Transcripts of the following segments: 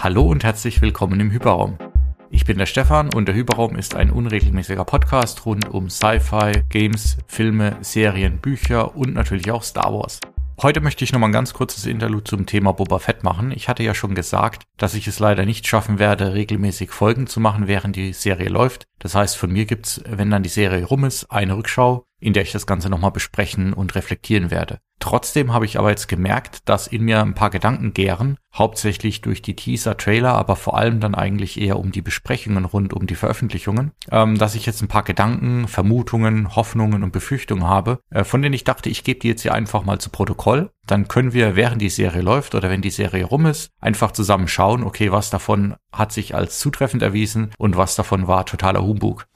Hallo und herzlich willkommen im Hyperraum. Ich bin der Stefan und der Hyperraum ist ein unregelmäßiger Podcast rund um Sci-Fi, Games, Filme, Serien, Bücher und natürlich auch Star Wars. Heute möchte ich nochmal ein ganz kurzes Interlude zum Thema Boba Fett machen. Ich hatte ja schon gesagt, dass ich es leider nicht schaffen werde, regelmäßig Folgen zu machen, während die Serie läuft. Das heißt, von mir gibt's, wenn dann die Serie rum ist, eine Rückschau, in der ich das Ganze nochmal besprechen und reflektieren werde. Trotzdem habe ich aber jetzt gemerkt, dass in mir ein paar Gedanken gären, hauptsächlich durch die Teaser-Trailer, aber vor allem dann eigentlich eher um die Besprechungen rund um die Veröffentlichungen, ähm, dass ich jetzt ein paar Gedanken, Vermutungen, Hoffnungen und Befürchtungen habe, äh, von denen ich dachte, ich gebe die jetzt hier einfach mal zu Protokoll. Dann können wir, während die Serie läuft oder wenn die Serie rum ist, einfach zusammen schauen, okay, was davon hat sich als zutreffend erwiesen und was davon war totaler Humbug.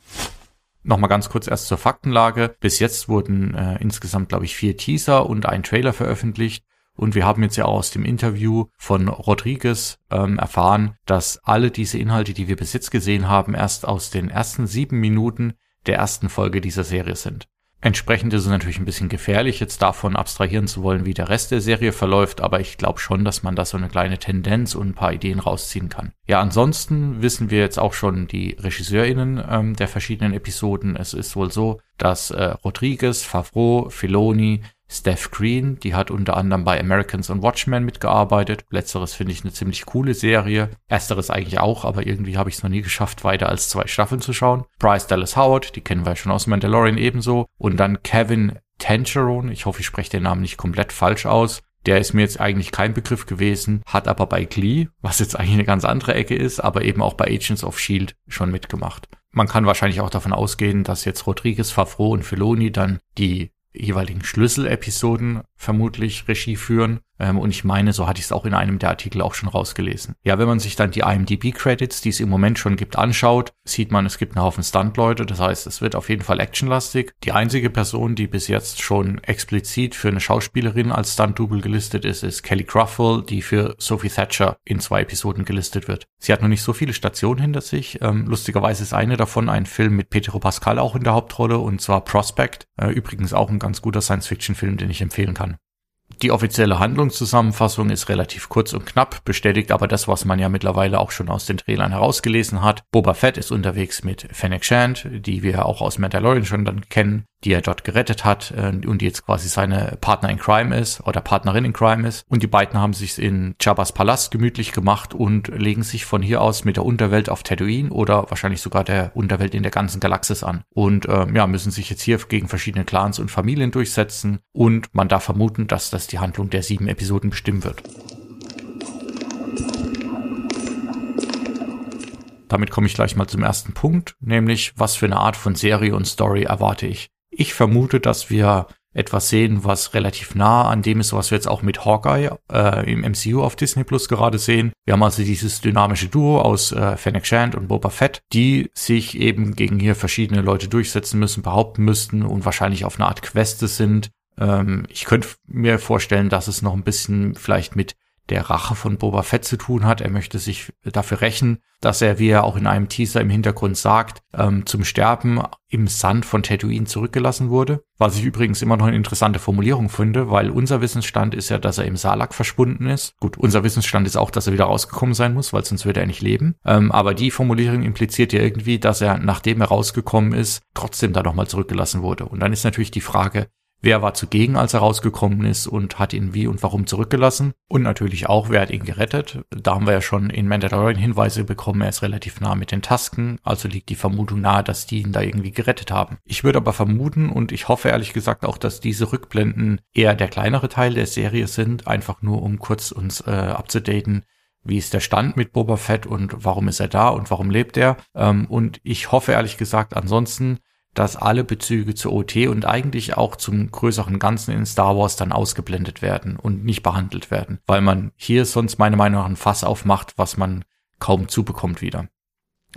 Nochmal ganz kurz erst zur Faktenlage. Bis jetzt wurden äh, insgesamt, glaube ich, vier Teaser und ein Trailer veröffentlicht. Und wir haben jetzt ja auch aus dem Interview von Rodriguez ähm, erfahren, dass alle diese Inhalte, die wir bis jetzt gesehen haben, erst aus den ersten sieben Minuten der ersten Folge dieser Serie sind. Entsprechend ist es natürlich ein bisschen gefährlich, jetzt davon abstrahieren zu wollen, wie der Rest der Serie verläuft, aber ich glaube schon, dass man da so eine kleine Tendenz und ein paar Ideen rausziehen kann. Ja, ansonsten wissen wir jetzt auch schon die RegisseurInnen ähm, der verschiedenen Episoden. Es ist wohl so, dass äh, Rodriguez, Favreau, Filoni, Steph Green, die hat unter anderem bei Americans und Watchmen mitgearbeitet. Letzteres finde ich eine ziemlich coole Serie. Ersteres eigentlich auch, aber irgendwie habe ich es noch nie geschafft, weiter als zwei Staffeln zu schauen. Bryce Dallas Howard, die kennen wir schon aus Mandalorian ebenso. Und dann Kevin Tancheron, ich hoffe, ich spreche den Namen nicht komplett falsch aus. Der ist mir jetzt eigentlich kein Begriff gewesen, hat aber bei Glee, was jetzt eigentlich eine ganz andere Ecke ist, aber eben auch bei Agents of Shield schon mitgemacht. Man kann wahrscheinlich auch davon ausgehen, dass jetzt Rodriguez, Favreau und Filoni dann die jeweiligen Schlüsselepisoden vermutlich Regie führen. Ähm, und ich meine, so hatte ich es auch in einem der Artikel auch schon rausgelesen. Ja, wenn man sich dann die IMDb-Credits, die es im Moment schon gibt, anschaut, sieht man, es gibt einen Haufen Stunt-Leute. Das heißt, es wird auf jeden Fall actionlastig. Die einzige Person, die bis jetzt schon explizit für eine Schauspielerin als Stunt-Double gelistet ist, ist Kelly Cruffell, die für Sophie Thatcher in zwei Episoden gelistet wird. Sie hat noch nicht so viele Stationen hinter sich. Ähm, lustigerweise ist eine davon ein Film mit Pedro Pascal auch in der Hauptrolle, und zwar Prospect. Äh, übrigens auch ein ganz guter Science-Fiction-Film, den ich empfehlen kann. Die offizielle Handlungszusammenfassung ist relativ kurz und knapp, bestätigt aber das, was man ja mittlerweile auch schon aus den Trailern herausgelesen hat. Boba Fett ist unterwegs mit Fennec Shand, die wir auch aus Mandalorian schon dann kennen, die er dort gerettet hat äh, und die jetzt quasi seine Partner in Crime ist oder Partnerin in Crime ist. Und die beiden haben sich in Jabba's Palast gemütlich gemacht und legen sich von hier aus mit der Unterwelt auf Tatooine oder wahrscheinlich sogar der Unterwelt in der ganzen Galaxis an. Und äh, ja, müssen sich jetzt hier gegen verschiedene Clans und Familien durchsetzen. Und man darf vermuten, dass das die Handlung der sieben Episoden bestimmen wird. Damit komme ich gleich mal zum ersten Punkt, nämlich was für eine Art von Serie und Story erwarte ich. Ich vermute, dass wir etwas sehen, was relativ nah an dem ist, was wir jetzt auch mit Hawkeye äh, im MCU auf Disney Plus gerade sehen. Wir haben also dieses dynamische Duo aus äh, Fennec Shand und Boba Fett, die sich eben gegen hier verschiedene Leute durchsetzen müssen, behaupten müssten und wahrscheinlich auf eine Art Queste sind. Ähm, ich könnte mir vorstellen, dass es noch ein bisschen vielleicht mit der Rache von Boba Fett zu tun hat. Er möchte sich dafür rächen, dass er, wie er auch in einem Teaser im Hintergrund sagt, ähm, zum Sterben im Sand von Tatooine zurückgelassen wurde. Was ich übrigens immer noch eine interessante Formulierung finde, weil unser Wissensstand ist ja, dass er im Salak verschwunden ist. Gut, unser Wissensstand ist auch, dass er wieder rausgekommen sein muss, weil sonst würde er nicht leben. Ähm, aber die Formulierung impliziert ja irgendwie, dass er, nachdem er rausgekommen ist, trotzdem da nochmal zurückgelassen wurde. Und dann ist natürlich die Frage, Wer war zugegen, als er rausgekommen ist und hat ihn wie und warum zurückgelassen? Und natürlich auch, wer hat ihn gerettet? Da haben wir ja schon in Mandalorian Hinweise bekommen, er ist relativ nah mit den Tasken, also liegt die Vermutung nahe, dass die ihn da irgendwie gerettet haben. Ich würde aber vermuten und ich hoffe ehrlich gesagt auch, dass diese Rückblenden eher der kleinere Teil der Serie sind, einfach nur um kurz uns äh, abzudaten, wie ist der Stand mit Boba Fett und warum ist er da und warum lebt er. Ähm, und ich hoffe ehrlich gesagt ansonsten, dass alle Bezüge zur OT und eigentlich auch zum größeren Ganzen in Star Wars dann ausgeblendet werden und nicht behandelt werden, weil man hier sonst meiner Meinung nach ein Fass aufmacht, was man kaum zubekommt wieder.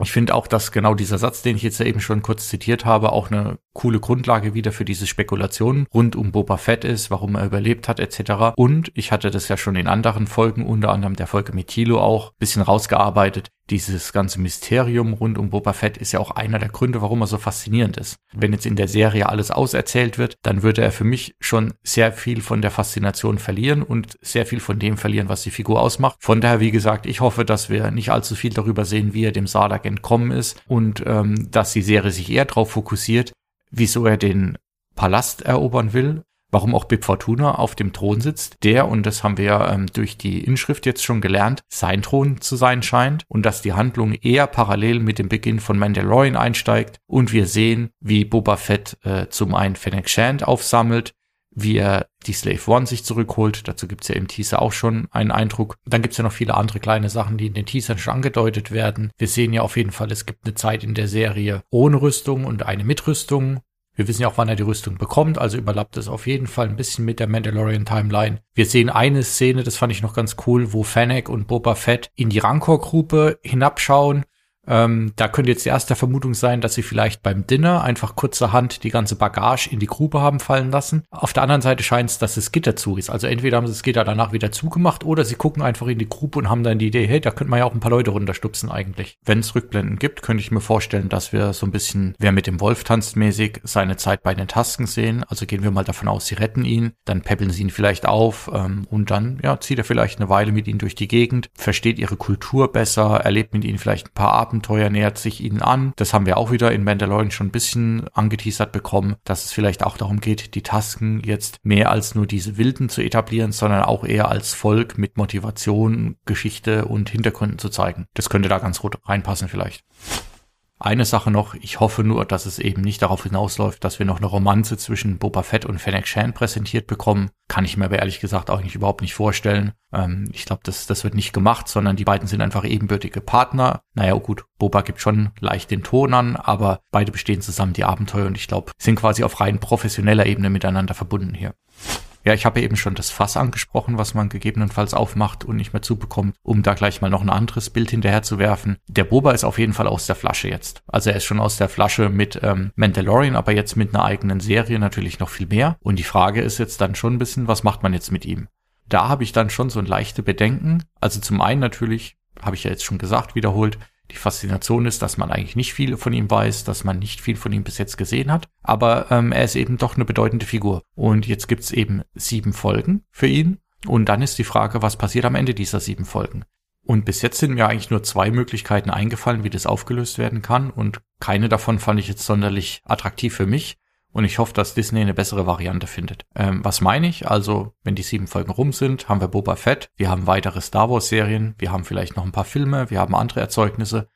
Ich finde auch, dass genau dieser Satz, den ich jetzt eben schon kurz zitiert habe, auch eine coole Grundlage wieder für diese Spekulationen rund um Boba Fett ist, warum er überlebt hat etc. Und ich hatte das ja schon in anderen Folgen, unter anderem der Folge mit Tilo auch, bisschen rausgearbeitet. Dieses ganze Mysterium rund um Boba Fett ist ja auch einer der Gründe, warum er so faszinierend ist. Wenn jetzt in der Serie alles auserzählt wird, dann würde er für mich schon sehr viel von der Faszination verlieren und sehr viel von dem verlieren, was die Figur ausmacht. Von daher, wie gesagt, ich hoffe, dass wir nicht allzu viel darüber sehen, wie er dem Sarlacc entkommen ist und ähm, dass die Serie sich eher darauf fokussiert, wieso er den Palast erobern will warum auch Bib Fortuna auf dem Thron sitzt, der, und das haben wir ähm, durch die Inschrift jetzt schon gelernt, sein Thron zu sein scheint und dass die Handlung eher parallel mit dem Beginn von Mandalorian einsteigt und wir sehen, wie Boba Fett äh, zum einen Fennec Shand aufsammelt, wie er die Slave One sich zurückholt. Dazu gibt's ja im Teaser auch schon einen Eindruck. Dann gibt's ja noch viele andere kleine Sachen, die in den Teasern schon angedeutet werden. Wir sehen ja auf jeden Fall, es gibt eine Zeit in der Serie ohne Rüstung und eine mit Rüstung. Wir wissen ja auch, wann er die Rüstung bekommt, also überlappt es auf jeden Fall ein bisschen mit der Mandalorian Timeline. Wir sehen eine Szene, das fand ich noch ganz cool, wo Fennec und Boba Fett in die Rancor-Gruppe hinabschauen ähm, da könnte jetzt die erste Vermutung sein, dass sie vielleicht beim Dinner einfach kurzerhand die ganze Bagage in die Grube haben fallen lassen. Auf der anderen Seite scheint es, dass das Gitter zu ist. Also entweder haben sie das Gitter danach wieder zugemacht oder sie gucken einfach in die Grube und haben dann die Idee, hey, da könnte man ja auch ein paar Leute runterstupsen eigentlich. Wenn es Rückblenden gibt, könnte ich mir vorstellen, dass wir so ein bisschen, wer mit dem Wolf tanzt mäßig, seine Zeit bei den Tasken sehen. Also gehen wir mal davon aus, sie retten ihn, dann peppeln sie ihn vielleicht auf ähm, und dann ja, zieht er vielleicht eine Weile mit ihnen durch die Gegend, versteht ihre Kultur besser, erlebt mit ihnen vielleicht ein paar Abend Abenteuer nähert sich ihnen an. Das haben wir auch wieder in Mandalorian schon ein bisschen angeteasert bekommen, dass es vielleicht auch darum geht, die Tasken jetzt mehr als nur diese Wilden zu etablieren, sondern auch eher als Volk mit Motivation, Geschichte und Hintergründen zu zeigen. Das könnte da ganz gut reinpassen vielleicht. Eine Sache noch, ich hoffe nur, dass es eben nicht darauf hinausläuft, dass wir noch eine Romanze zwischen Boba Fett und Fennec Shan präsentiert bekommen. Kann ich mir aber ehrlich gesagt auch nicht überhaupt nicht vorstellen. Ähm, ich glaube, das, das wird nicht gemacht, sondern die beiden sind einfach ebenbürtige Partner. Naja, gut, Boba gibt schon leicht den Ton an, aber beide bestehen zusammen die Abenteuer und ich glaube, sind quasi auf rein professioneller Ebene miteinander verbunden hier. Ja, ich habe eben schon das Fass angesprochen, was man gegebenenfalls aufmacht und nicht mehr zubekommt, um da gleich mal noch ein anderes Bild hinterher zu werfen. Der Boba ist auf jeden Fall aus der Flasche jetzt. Also er ist schon aus der Flasche mit ähm, Mandalorian, aber jetzt mit einer eigenen Serie natürlich noch viel mehr. Und die Frage ist jetzt dann schon ein bisschen, was macht man jetzt mit ihm? Da habe ich dann schon so ein leichte Bedenken. Also zum einen natürlich, habe ich ja jetzt schon gesagt, wiederholt, die Faszination ist, dass man eigentlich nicht viel von ihm weiß, dass man nicht viel von ihm bis jetzt gesehen hat, aber ähm, er ist eben doch eine bedeutende Figur. Und jetzt gibt's eben sieben Folgen für ihn. Und dann ist die Frage, was passiert am Ende dieser sieben Folgen? Und bis jetzt sind mir eigentlich nur zwei Möglichkeiten eingefallen, wie das aufgelöst werden kann. Und keine davon fand ich jetzt sonderlich attraktiv für mich. Und ich hoffe, dass Disney eine bessere Variante findet. Ähm, was meine ich? Also, wenn die sieben Folgen rum sind, haben wir Boba Fett, wir haben weitere Star Wars Serien, wir haben vielleicht noch ein paar Filme, wir haben andere Erzeugnisse.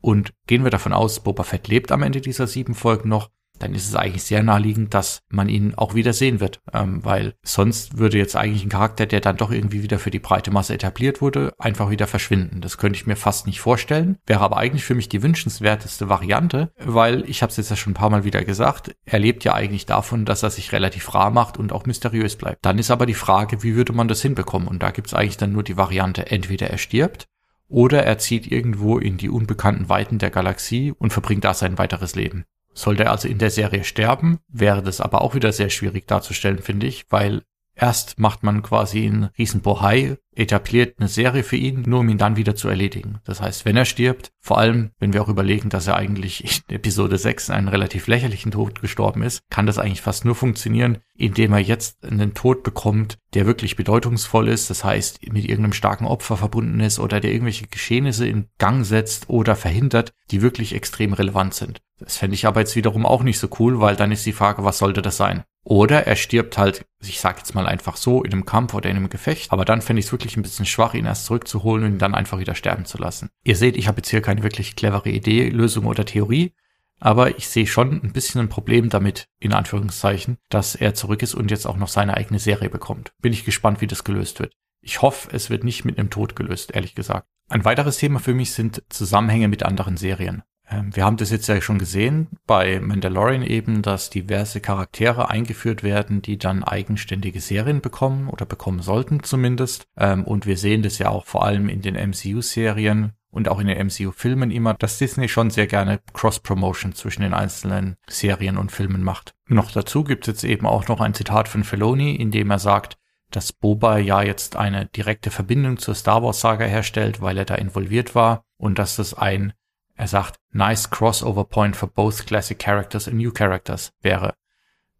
Und gehen wir davon aus, Boba Fett lebt am Ende dieser sieben Folgen noch, dann ist es eigentlich sehr naheliegend, dass man ihn auch wieder sehen wird, ähm, weil sonst würde jetzt eigentlich ein Charakter, der dann doch irgendwie wieder für die breite Masse etabliert wurde, einfach wieder verschwinden. Das könnte ich mir fast nicht vorstellen, wäre aber eigentlich für mich die wünschenswerteste Variante, weil ich habe es jetzt ja schon ein paar Mal wieder gesagt, er lebt ja eigentlich davon, dass er sich relativ rar macht und auch mysteriös bleibt. Dann ist aber die Frage, wie würde man das hinbekommen? Und da gibt es eigentlich dann nur die Variante, entweder er stirbt oder er zieht irgendwo in die unbekannten Weiten der Galaxie und verbringt da sein weiteres Leben. Sollte er also in der Serie sterben, wäre das aber auch wieder sehr schwierig darzustellen, finde ich, weil Erst macht man quasi einen Riesenbohai, etabliert eine Serie für ihn, nur um ihn dann wieder zu erledigen. Das heißt, wenn er stirbt, vor allem wenn wir auch überlegen, dass er eigentlich in Episode 6 einen relativ lächerlichen Tod gestorben ist, kann das eigentlich fast nur funktionieren, indem er jetzt einen Tod bekommt, der wirklich bedeutungsvoll ist, das heißt, mit irgendeinem starken Opfer verbunden ist oder der irgendwelche Geschehnisse in Gang setzt oder verhindert, die wirklich extrem relevant sind. Das fände ich aber jetzt wiederum auch nicht so cool, weil dann ist die Frage, was sollte das sein? Oder er stirbt halt, ich sag jetzt mal einfach so, in einem Kampf oder in einem Gefecht. Aber dann fände ich es wirklich ein bisschen schwach, ihn erst zurückzuholen und ihn dann einfach wieder sterben zu lassen. Ihr seht, ich habe jetzt hier keine wirklich clevere Idee, Lösung oder Theorie. Aber ich sehe schon ein bisschen ein Problem damit, in Anführungszeichen, dass er zurück ist und jetzt auch noch seine eigene Serie bekommt. Bin ich gespannt, wie das gelöst wird. Ich hoffe, es wird nicht mit einem Tod gelöst, ehrlich gesagt. Ein weiteres Thema für mich sind Zusammenhänge mit anderen Serien. Ähm, wir haben das jetzt ja schon gesehen bei Mandalorian eben, dass diverse Charaktere eingeführt werden, die dann eigenständige Serien bekommen oder bekommen sollten zumindest. Ähm, und wir sehen das ja auch vor allem in den MCU-Serien und auch in den MCU-Filmen immer, dass Disney schon sehr gerne Cross-Promotion zwischen den einzelnen Serien und Filmen macht. Noch dazu gibt es jetzt eben auch noch ein Zitat von Filoni, in dem er sagt, dass Boba ja jetzt eine direkte Verbindung zur Star Wars Saga herstellt, weil er da involviert war und dass das ein, er sagt, nice crossover point for both classic characters and new characters wäre.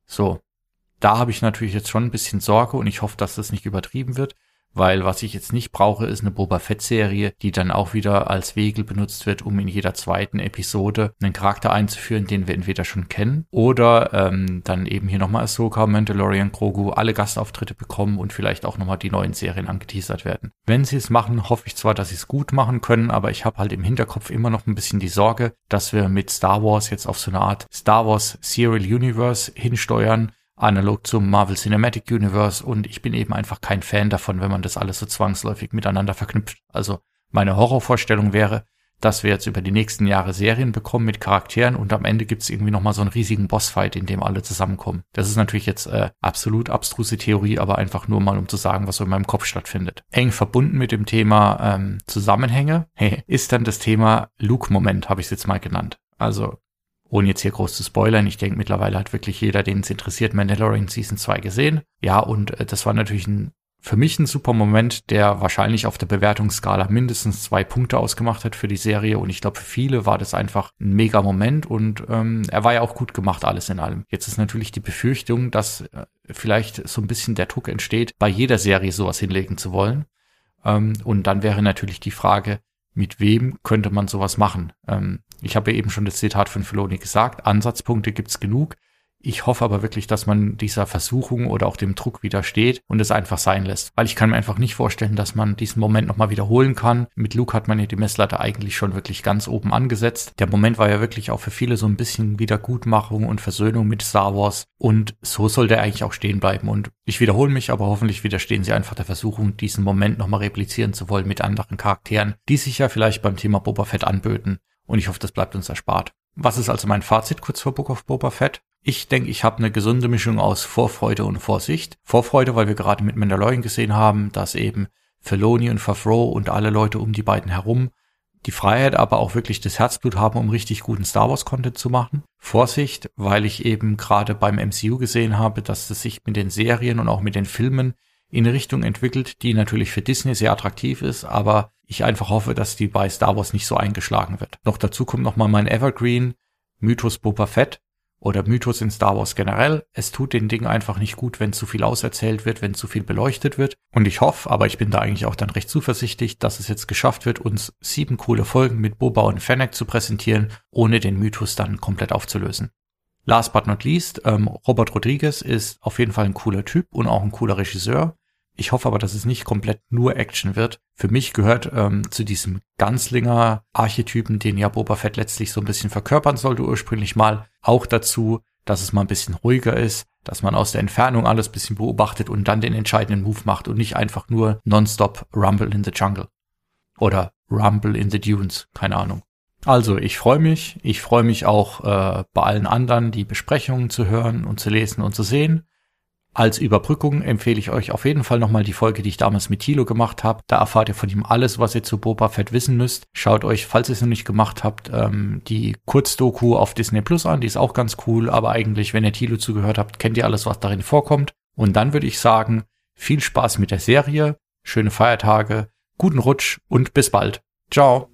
So, da habe ich natürlich jetzt schon ein bisschen Sorge und ich hoffe, dass das nicht übertrieben wird, weil was ich jetzt nicht brauche, ist eine Boba Fett-Serie, die dann auch wieder als Wegel benutzt wird, um in jeder zweiten Episode einen Charakter einzuführen, den wir entweder schon kennen oder ähm, dann eben hier nochmal Ahsoka, Mandalorian, Grogu, alle Gastauftritte bekommen und vielleicht auch nochmal die neuen Serien angeteasert werden. Wenn sie es machen, hoffe ich zwar, dass sie es gut machen können, aber ich habe halt im Hinterkopf immer noch ein bisschen die Sorge, dass wir mit Star Wars jetzt auf so eine Art Star Wars Serial Universe hinsteuern, analog zum Marvel Cinematic Universe und ich bin eben einfach kein Fan davon, wenn man das alles so zwangsläufig miteinander verknüpft. Also meine Horrorvorstellung wäre, dass wir jetzt über die nächsten Jahre Serien bekommen mit Charakteren und am Ende gibt's irgendwie nochmal so einen riesigen Bossfight, in dem alle zusammenkommen. Das ist natürlich jetzt äh, absolut abstruse Theorie, aber einfach nur mal, um zu sagen, was so in meinem Kopf stattfindet. Eng verbunden mit dem Thema ähm, Zusammenhänge ist dann das Thema Luke-Moment, habe ich jetzt mal genannt. Also ohne jetzt hier groß zu spoilern, ich denke mittlerweile hat wirklich jeder, den es interessiert, Mandalorian Season 2 gesehen. Ja, und äh, das war natürlich ein, für mich ein super Moment, der wahrscheinlich auf der Bewertungsskala mindestens zwei Punkte ausgemacht hat für die Serie. Und ich glaube, für viele war das einfach ein mega Moment und ähm, er war ja auch gut gemacht, alles in allem. Jetzt ist natürlich die Befürchtung, dass äh, vielleicht so ein bisschen der Druck entsteht, bei jeder Serie sowas hinlegen zu wollen. Ähm, und dann wäre natürlich die Frage, mit wem könnte man sowas machen? Ähm, ich habe eben schon das Zitat von Filoni gesagt, Ansatzpunkte gibt's genug. Ich hoffe aber wirklich, dass man dieser Versuchung oder auch dem Druck widersteht und es einfach sein lässt. Weil ich kann mir einfach nicht vorstellen, dass man diesen Moment nochmal wiederholen kann. Mit Luke hat man ja die Messlatte eigentlich schon wirklich ganz oben angesetzt. Der Moment war ja wirklich auch für viele so ein bisschen Wiedergutmachung und Versöhnung mit Star Wars. Und so soll der eigentlich auch stehen bleiben. Und ich wiederhole mich, aber hoffentlich widerstehen sie einfach der Versuchung, diesen Moment nochmal replizieren zu wollen mit anderen Charakteren, die sich ja vielleicht beim Thema Boba Fett anböten. Und ich hoffe, das bleibt uns erspart. Was ist also mein Fazit kurz vor Book of Boba Fett? Ich denke, ich habe eine gesunde Mischung aus Vorfreude und Vorsicht. Vorfreude, weil wir gerade mit Mandalorian gesehen haben, dass eben Filoni und Favreau und alle Leute um die beiden herum die Freiheit, aber auch wirklich das Herzblut haben, um richtig guten Star Wars Content zu machen. Vorsicht, weil ich eben gerade beim MCU gesehen habe, dass es sich mit den Serien und auch mit den Filmen in Richtung entwickelt, die natürlich für Disney sehr attraktiv ist, aber ich einfach hoffe, dass die bei Star Wars nicht so eingeschlagen wird. Noch dazu kommt nochmal mein Evergreen, Mythos Boba Fett oder Mythos in Star Wars generell. Es tut den Dingen einfach nicht gut, wenn zu viel auserzählt wird, wenn zu viel beleuchtet wird. Und ich hoffe, aber ich bin da eigentlich auch dann recht zuversichtlich, dass es jetzt geschafft wird, uns sieben coole Folgen mit Boba und Fennec zu präsentieren, ohne den Mythos dann komplett aufzulösen. Last but not least, ähm, Robert Rodriguez ist auf jeden Fall ein cooler Typ und auch ein cooler Regisseur. Ich hoffe aber, dass es nicht komplett nur Action wird. Für mich gehört ähm, zu diesem Ganzlinger-Archetypen, den ja Boba Fett letztlich so ein bisschen verkörpern sollte ursprünglich mal, auch dazu, dass es mal ein bisschen ruhiger ist, dass man aus der Entfernung alles bisschen beobachtet und dann den entscheidenden Move macht und nicht einfach nur nonstop Rumble in the Jungle. Oder Rumble in the Dunes, keine Ahnung. Also, ich freue mich. Ich freue mich auch äh, bei allen anderen, die Besprechungen zu hören und zu lesen und zu sehen. Als Überbrückung empfehle ich euch auf jeden Fall nochmal die Folge, die ich damals mit Thilo gemacht habe. Da erfahrt ihr von ihm alles, was ihr zu Boba Fett wissen müsst. Schaut euch, falls ihr es noch nicht gemacht habt, ähm, die Kurzdoku auf Disney Plus an. Die ist auch ganz cool, aber eigentlich, wenn ihr Thilo zugehört habt, kennt ihr alles, was darin vorkommt. Und dann würde ich sagen, viel Spaß mit der Serie, schöne Feiertage, guten Rutsch und bis bald. Ciao.